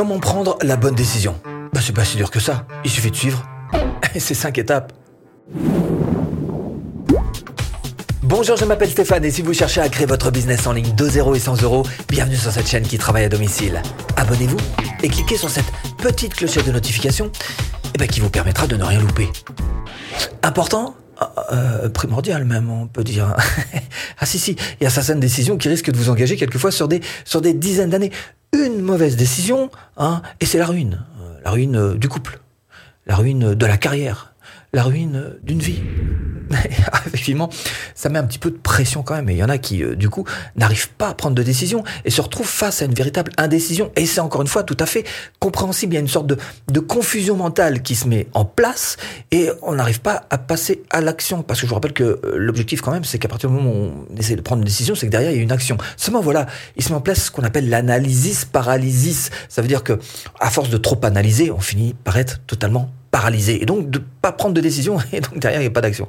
Comment prendre la bonne décision? Bah c'est pas si dur que ça. Il suffit de suivre ces cinq étapes. Bonjour, je m'appelle Stéphane et si vous cherchez à créer votre business en ligne de 0 et 100 euros, bienvenue sur cette chaîne qui travaille à domicile. Abonnez-vous et cliquez sur cette petite clochette de notification eh ben, qui vous permettra de ne rien louper. Important? Euh, primordial même, on peut dire. ah si, si, il y a certaines décisions qui risquent de vous engager quelquefois sur des, sur des dizaines d'années. Une mauvaise décision, hein, et c'est la ruine. Euh, la ruine euh, du couple, la ruine de la carrière, la ruine d'une vie. effectivement, ça met un petit peu de pression quand même. Et il y en a qui, euh, du coup, n'arrivent pas à prendre de décision et se retrouvent face à une véritable indécision. Et c'est encore une fois tout à fait compréhensible. Il y a une sorte de, de confusion mentale qui se met en place et on n'arrive pas à passer à l'action. Parce que je vous rappelle que euh, l'objectif quand même, c'est qu'à partir du moment où on essaie de prendre une décision, c'est que derrière, il y a une action. Seulement, voilà, il se met en place ce qu'on appelle l'analysis paralysis. Ça veut dire que, à force de trop analyser, on finit par être totalement paralysé et donc de pas prendre de décision et donc derrière il n'y a pas d'action.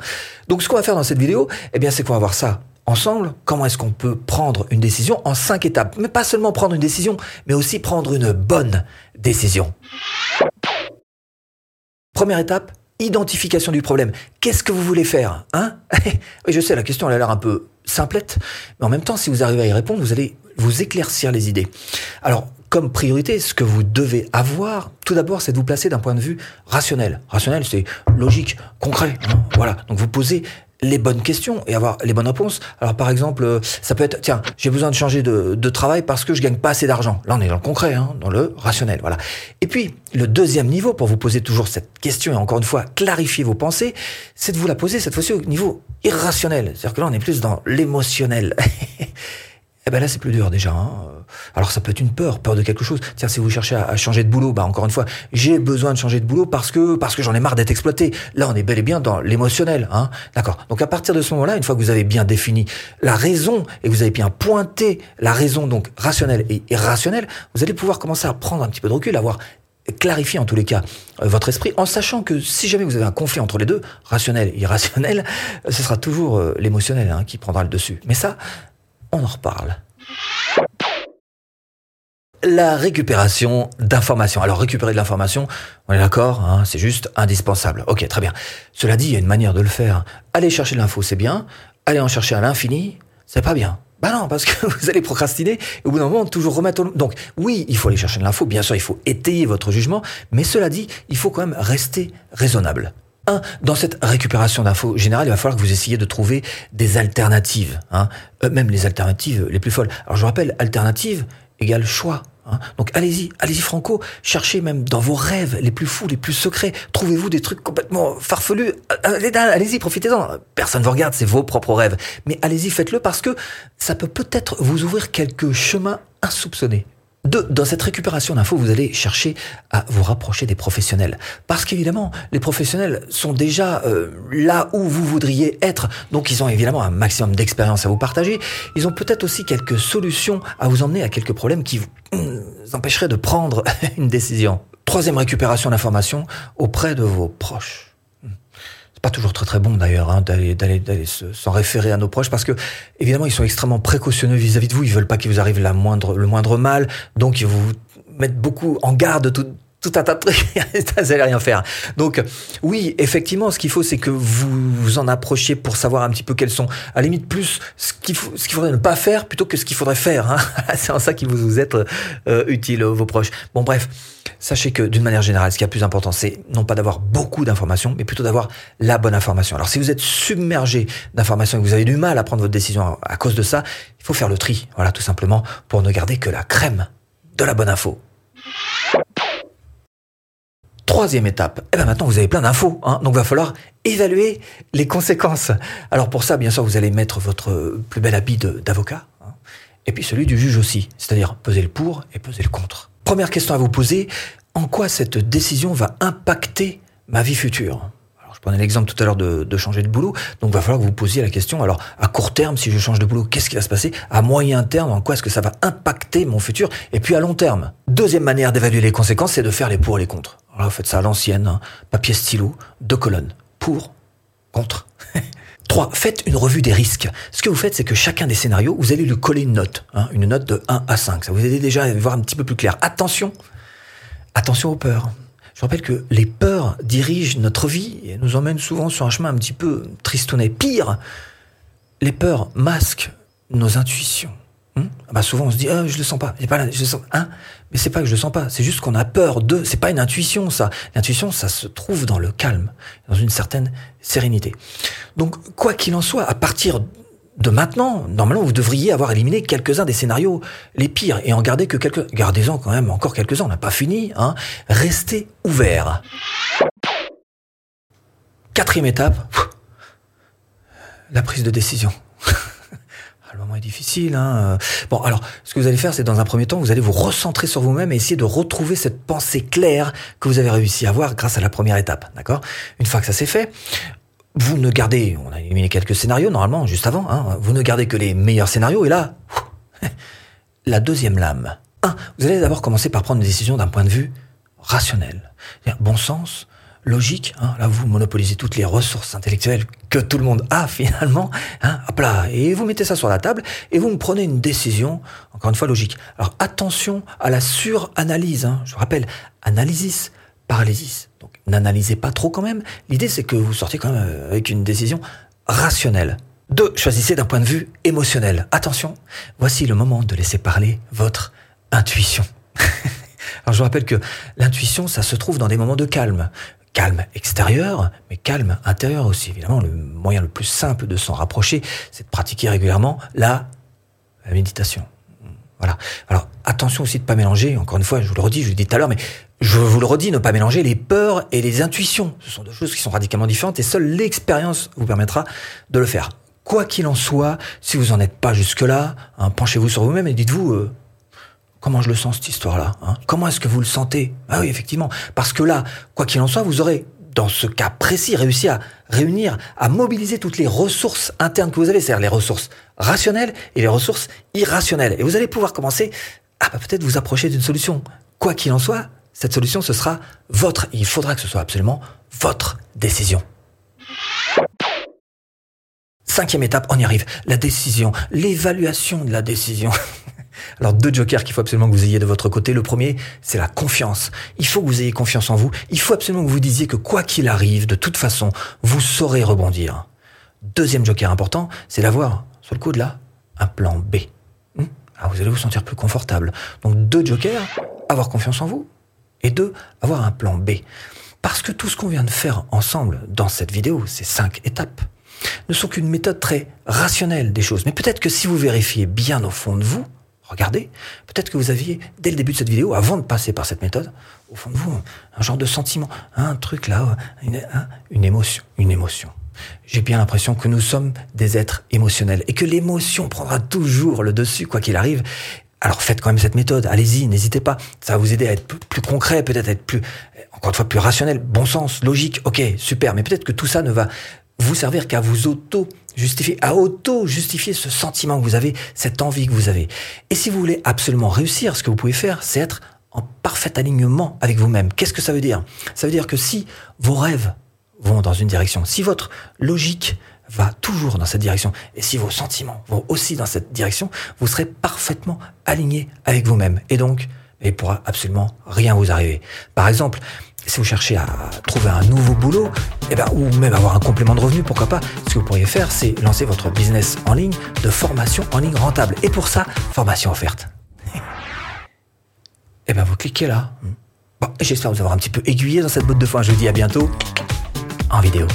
Donc ce qu'on va faire dans cette vidéo, eh bien c'est qu'on va voir ça ensemble. Comment est-ce qu'on peut prendre une décision en cinq étapes, mais pas seulement prendre une décision, mais aussi prendre une bonne décision. Première étape, identification du problème. Qu'est-ce que vous voulez faire hein? Oui, je sais, la question elle a l'air un peu simplette, mais en même temps, si vous arrivez à y répondre, vous allez vous éclaircir les idées. Alors, comme priorité, ce que vous devez avoir, tout d'abord, c'est de vous placer d'un point de vue rationnel. Rationnel, c'est logique, concret. Hein, voilà. Donc vous posez les bonnes questions et avoir les bonnes réponses. Alors par exemple, euh, ça peut être, tiens, j'ai besoin de changer de, travail parce que je gagne pas assez d'argent. Là, on est dans le concret, hein, dans le rationnel, voilà. Et puis, le deuxième niveau, pour vous poser toujours cette question et encore une fois clarifier vos pensées, c'est de vous la poser cette fois-ci au niveau irrationnel. C'est-à-dire que là, on est plus dans l'émotionnel. Eh ben là, c'est plus dur déjà. Hein. Alors ça peut être une peur, peur de quelque chose. Tiens, si vous cherchez à, changer de boulot, bah encore une fois, j'ai besoin de changer de boulot parce que parce que j'en ai marre d'être exploité. Là, on est bel et bien dans l'émotionnel, hein. D'accord. Donc à partir de ce moment-là, une fois que vous avez bien défini la raison et que vous avez bien pointé la raison donc rationnelle et irrationnelle, vous allez pouvoir commencer à prendre un petit peu de recul, avoir clarifié en tous les cas euh, votre esprit en sachant que si jamais vous avez un conflit entre les deux, rationnel et irrationnel, ce sera toujours euh, l'émotionnel hein, qui prendra le dessus. Mais ça, on en reparle. La récupération d'informations. Alors récupérer de l'information, on est d'accord, hein, c'est juste indispensable. Ok, très bien. Cela dit, il y a une manière de le faire. Aller chercher l'info, c'est bien. Aller en chercher à l'infini, c'est pas bien. Bah non, parce que vous allez procrastiner et au bout d'un moment, toujours remettre au... Donc oui, il faut aller chercher de l'info, bien sûr, il faut étayer votre jugement, mais cela dit, il faut quand même rester raisonnable. Un, dans cette récupération d'infos générales, il va falloir que vous essayiez de trouver des alternatives, hein, euh, même les alternatives les plus folles. Alors je vous rappelle, alternative égale choix. Hein. Donc allez-y, allez-y Franco, cherchez même dans vos rêves les plus fous, les plus secrets, trouvez-vous des trucs complètement farfelus. Euh, allez-y, profitez-en. Personne ne vous regarde, c'est vos propres rêves. Mais allez-y, faites-le parce que ça peut peut-être vous ouvrir quelques chemins insoupçonnés. Deux, dans cette récupération d'infos, vous allez chercher à vous rapprocher des professionnels. Parce qu'évidemment, les professionnels sont déjà euh, là où vous voudriez être. Donc ils ont évidemment un maximum d'expérience à vous partager. Ils ont peut-être aussi quelques solutions à vous emmener à quelques problèmes qui vous empêcheraient de prendre une décision. Troisième récupération d'informations auprès de vos proches pas toujours très très bon d'ailleurs hein, d'aller d'aller s'en référer à nos proches parce que évidemment ils sont extrêmement précautionneux vis-à-vis de vous ils veulent pas qu'il vous arrive la moindre le moindre mal donc ils vous mettent beaucoup en garde tout tout un tas de trucs, vous n'allez rien faire. Donc oui, effectivement, ce qu'il faut, c'est que vous vous en approchiez pour savoir un petit peu quels sont, à la limite, plus ce qu'il faut, ce qu'il faudrait ne pas faire plutôt que ce qu'il faudrait faire. Hein. c'est en ça qu'il vous, vous êtes euh, utile, vos proches. Bon, bref, sachez que d'une manière générale, ce qui est le plus important, c'est non pas d'avoir beaucoup d'informations, mais plutôt d'avoir la bonne information. Alors si vous êtes submergé d'informations et que vous avez du mal à prendre votre décision à cause de ça, il faut faire le tri, voilà, tout simplement, pour ne garder que la crème de la bonne info. Troisième étape, eh ben maintenant vous avez plein d'infos, hein, donc va falloir évaluer les conséquences. Alors pour ça, bien sûr, vous allez mettre votre plus bel habit d'avocat, hein, et puis celui du juge aussi, c'est-à-dire peser le pour et peser le contre. Première question à vous poser, en quoi cette décision va impacter ma vie future? Je prenais l'exemple tout à l'heure de, changer de boulot, donc il va falloir que vous posiez la question, alors à court terme, si je change de boulot, qu'est-ce qui va se passer? À moyen terme, en quoi est-ce que ça va impacter mon futur? Et puis à long terme. Deuxième manière d'évaluer les conséquences, c'est de faire les pour et les contre. Alors vous faites ça à l'ancienne, hein. papier stylo, deux colonnes, pour, contre. 3. Faites une revue des risques. Ce que vous faites, c'est que chacun des scénarios, vous allez lui coller une note, hein, une note de 1 à 5. Ça vous aide déjà à voir un petit peu plus clair. Attention, Attention aux peurs. Je rappelle que les peurs dirigent notre vie et nous emmènent souvent sur un chemin un petit peu tristounet. Pire, les peurs masquent nos intuitions. Hmm ah bah souvent on se dit ah, je le sens pas, pas je le sens hein? Mais c'est pas que je le sens pas, c'est juste qu'on a peur de, c'est pas une intuition ça. L'intuition ça se trouve dans le calme, dans une certaine sérénité. Donc quoi qu'il en soit, à partir de maintenant, normalement, vous devriez avoir éliminé quelques-uns des scénarios les pires et en garder que quelques. Gardez-en quand même encore quelques-uns. On n'a pas fini. Hein. Restez ouvert. Quatrième étape, la prise de décision. Est difficile. Hein. Bon, alors, ce que vous allez faire, c'est dans un premier temps, vous allez vous recentrer sur vous-même et essayer de retrouver cette pensée claire que vous avez réussi à avoir grâce à la première étape. D'accord? Une fois que ça s'est fait, vous ne gardez, on a éliminé quelques scénarios normalement, juste avant, hein, vous ne gardez que les meilleurs scénarios, et là, la deuxième lame. Un, vous allez d'abord commencer par prendre une décision d'un point de vue rationnel. Bon sens, logique, hein, là vous monopolisez toutes les ressources intellectuelles que tout le monde a finalement, hein, hop là, et vous mettez ça sur la table, et vous me prenez une décision, encore une fois logique. Alors attention à la suranalyse, hein, je vous rappelle, analysis, paralysis. Donc n'analysez pas trop quand même. L'idée c'est que vous sortiez quand même euh, avec une décision rationnelle. Deux, choisissez d'un point de vue émotionnel. Attention, voici le moment de laisser parler votre intuition. Alors je vous rappelle que l'intuition, ça se trouve dans des moments de calme. Calme extérieur, mais calme intérieur aussi. Évidemment, le moyen le plus simple de s'en rapprocher, c'est de pratiquer régulièrement la, méditation. Voilà. Alors attention aussi de pas mélanger. Encore une fois, je vous le redis, je le dis tout à l'heure, mais je vous le redis, ne pas mélanger les peurs et les intuitions. Ce sont deux choses qui sont radicalement différentes et seule l'expérience vous permettra de le faire. Quoi qu'il en soit, si vous n'en êtes pas jusque-là, hein, penchez-vous sur vous-même et dites-vous euh, comment je le sens cette histoire-là. Hein? Comment est-ce que vous le sentez? Ah oui, effectivement. Parce que là, quoi qu'il en soit, vous aurez dans ce cas précis, réussi à réunir, à mobiliser toutes les ressources internes que vous avez, c'est-à-dire les ressources rationnelles et les ressources irrationnelles. Et vous allez pouvoir commencer à bah, peut-être vous approcher d'une solution. Quoi qu'il en soit, cette solution, ce sera votre. Il faudra que ce soit absolument votre décision. Cinquième étape, on y arrive. La décision, l'évaluation de la décision. Alors deux jokers qu'il faut absolument que vous ayez de votre côté. Le premier, c'est la confiance. Il faut que vous ayez confiance en vous. Il faut absolument que vous disiez que quoi qu'il arrive, de toute façon, vous saurez rebondir. Deuxième joker important, c'est d'avoir, sur le coup de là, un plan B. Hmm Alors vous allez vous sentir plus confortable. Donc deux jokers, avoir confiance en vous, et deux, avoir un plan B. Parce que tout ce qu'on vient de faire ensemble dans cette vidéo, ces cinq étapes, ne sont qu'une méthode très rationnelle des choses. Mais peut-être que si vous vérifiez bien au fond de vous, regardez, peut-être que vous aviez, dès le début de cette vidéo, avant de passer par cette méthode, au fond de vous, un genre de sentiment, un truc là, une, une émotion, une émotion. J'ai bien l'impression que nous sommes des êtres émotionnels et que l'émotion prendra toujours le dessus, quoi qu'il arrive. Alors faites quand même cette méthode, allez-y, n'hésitez pas. Ça va vous aider à être plus concret, peut-être être plus, encore une fois, plus rationnel, bon sens, logique, ok, super. Mais peut-être que tout ça ne va vous servir qu'à vous auto-justifier, à auto-justifier ce sentiment que vous avez, cette envie que vous avez. Et si vous voulez absolument réussir, ce que vous pouvez faire, c'est être en parfait alignement avec vous-même. Qu'est-ce que ça veut dire? Ça veut dire que si vos rêves vont dans une direction, si votre logique va toujours dans cette direction. Et si vos sentiments vont aussi dans cette direction, vous serez parfaitement aligné avec vous-même. Et donc, il pourra absolument rien vous arriver. Par exemple, si vous cherchez à trouver un nouveau boulot, eh ben, ou même avoir un complément de revenu, pourquoi pas, ce que vous pourriez faire, c'est lancer votre business en ligne de formation en ligne rentable. Et pour ça, formation offerte. eh ben, vous cliquez là. J'espère vous avoir un petit peu aiguillé dans cette botte de foin. Je vous dis à bientôt en vidéo.